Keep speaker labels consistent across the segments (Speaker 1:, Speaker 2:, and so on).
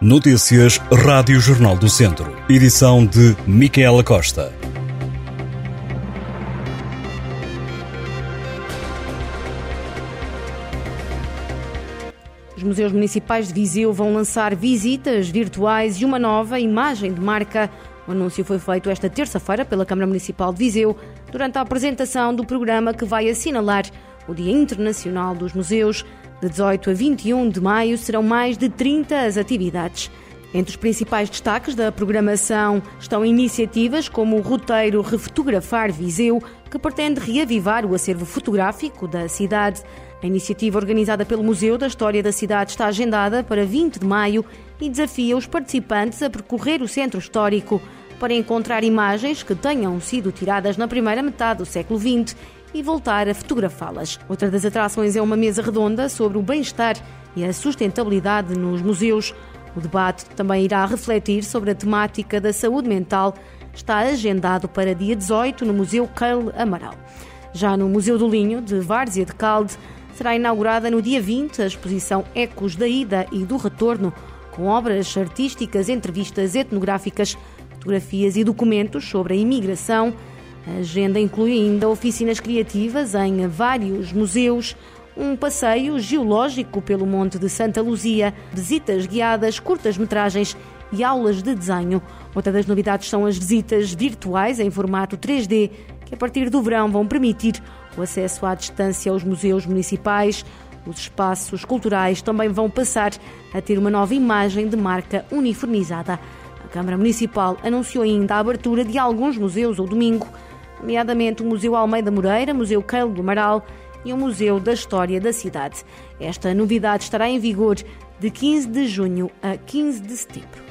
Speaker 1: Notícias Rádio Jornal do Centro. Edição de Micaela Costa.
Speaker 2: Os museus municipais de Viseu vão lançar visitas virtuais e uma nova imagem de marca. O anúncio foi feito esta terça-feira pela Câmara Municipal de Viseu durante a apresentação do programa que vai assinalar o Dia Internacional dos Museus. De 18 a 21 de maio serão mais de 30 as atividades. Entre os principais destaques da programação estão iniciativas como o roteiro Refotografar Viseu, que pretende reavivar o acervo fotográfico da cidade. A iniciativa organizada pelo Museu da História da Cidade está agendada para 20 de maio e desafia os participantes a percorrer o centro histórico para encontrar imagens que tenham sido tiradas na primeira metade do século XX e voltar a fotografá-las. Outra das atrações é uma mesa redonda sobre o bem-estar e a sustentabilidade nos museus. O debate também irá refletir sobre a temática da saúde mental. Está agendado para dia 18 no Museu Keil Amaral. Já no Museu do Linho, de Várzea de Calde, será inaugurada no dia 20 a exposição Ecos da Ida e do Retorno, com obras artísticas, entrevistas etnográficas, fotografias e documentos sobre a imigração. A agenda inclui ainda oficinas criativas em vários museus, um passeio geológico pelo Monte de Santa Luzia, visitas guiadas, curtas-metragens e aulas de desenho. Outra das novidades são as visitas virtuais em formato 3D, que a partir do verão vão permitir o acesso à distância aos museus municipais. Os espaços culturais também vão passar a ter uma nova imagem de marca uniformizada. A Câmara Municipal anunciou ainda a abertura de alguns museus ao domingo, nomeadamente o Museu Almeida Moreira, Museu Keilo do Amaral e o Museu da História da Cidade. Esta novidade estará em vigor de 15 de junho a 15 de setembro.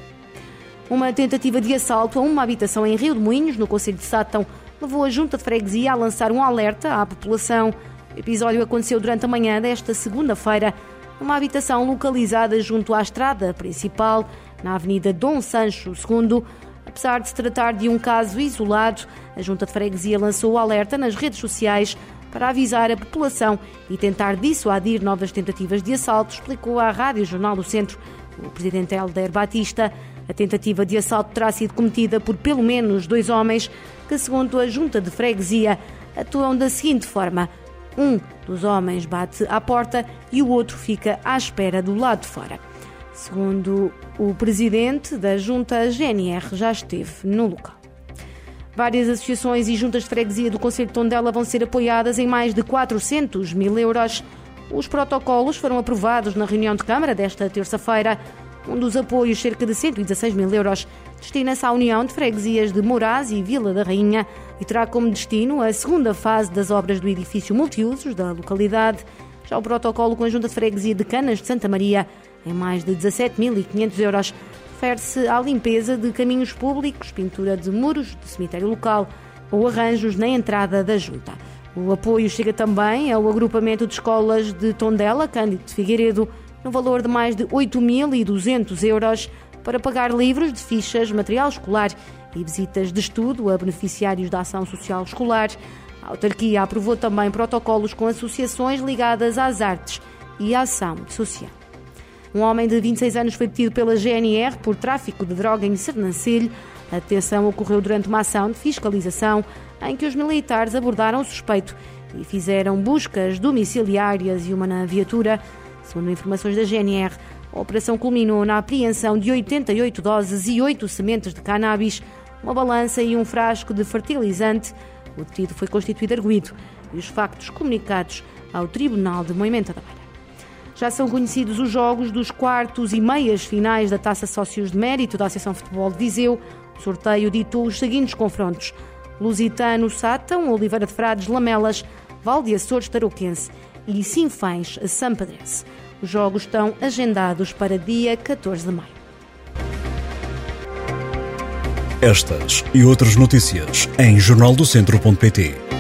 Speaker 2: Uma tentativa de assalto a uma habitação em Rio de Moinhos, no Conselho de Sátão, levou a Junta de Freguesia a lançar um alerta à população. O episódio aconteceu durante a manhã desta segunda-feira, numa habitação localizada junto à estrada principal, na Avenida Dom Sancho II. Apesar de se tratar de um caso isolado, a Junta de Freguesia lançou o alerta nas redes sociais para avisar a população e tentar dissuadir novas tentativas de assalto, explicou à Rádio Jornal do Centro o presidente Helder Batista. A tentativa de assalto terá sido cometida por pelo menos dois homens que, segundo a junta de freguesia, atuam da seguinte forma: um dos homens bate à porta e o outro fica à espera do lado de fora. Segundo o presidente da junta, a GNR já esteve no local. Várias associações e juntas de freguesia do Conselho de Tondela vão ser apoiadas em mais de 400 mil euros. Os protocolos foram aprovados na reunião de Câmara desta terça-feira. Um dos apoios, cerca de 116 mil euros, destina-se à União de Freguesias de Moraz e Vila da Rainha e terá como destino a segunda fase das obras do edifício multiusos da localidade. Já o protocolo com a Junta de Freguesia de Canas de Santa Maria, em mais de 17.500 euros, refere-se à limpeza de caminhos públicos, pintura de muros do cemitério local ou arranjos na entrada da junta. O apoio chega também ao agrupamento de escolas de Tondela, Cândido de Figueiredo, no valor de mais de 8.200 euros para pagar livros de fichas, material escolar e visitas de estudo a beneficiários da ação social escolar. A autarquia aprovou também protocolos com associações ligadas às artes e à ação social. Um homem de 26 anos foi detido pela GNR por tráfico de droga em Sernancelho. A detenção ocorreu durante uma ação de fiscalização em que os militares abordaram o suspeito e fizeram buscas domiciliárias e uma na viatura. Segundo informações da GNR, a operação culminou na apreensão de 88 doses e 8 sementes de cannabis, uma balança e um frasco de fertilizante. O detido foi constituído arguído e os factos comunicados ao Tribunal de Moimenta da Beira. Já são conhecidos os jogos dos quartos e meias finais da Taça Sócios de Mérito da Associação Futebol de Viseu. O sorteio ditou os seguintes confrontos: Lusitano Sátão, Oliveira de Frades, Lamelas, Valde Açores Tarouquense e Sinfães Sampedrense. Os jogos estão agendados para dia 14 de maio.
Speaker 1: Estas e outras notícias em jornaldocentro.pt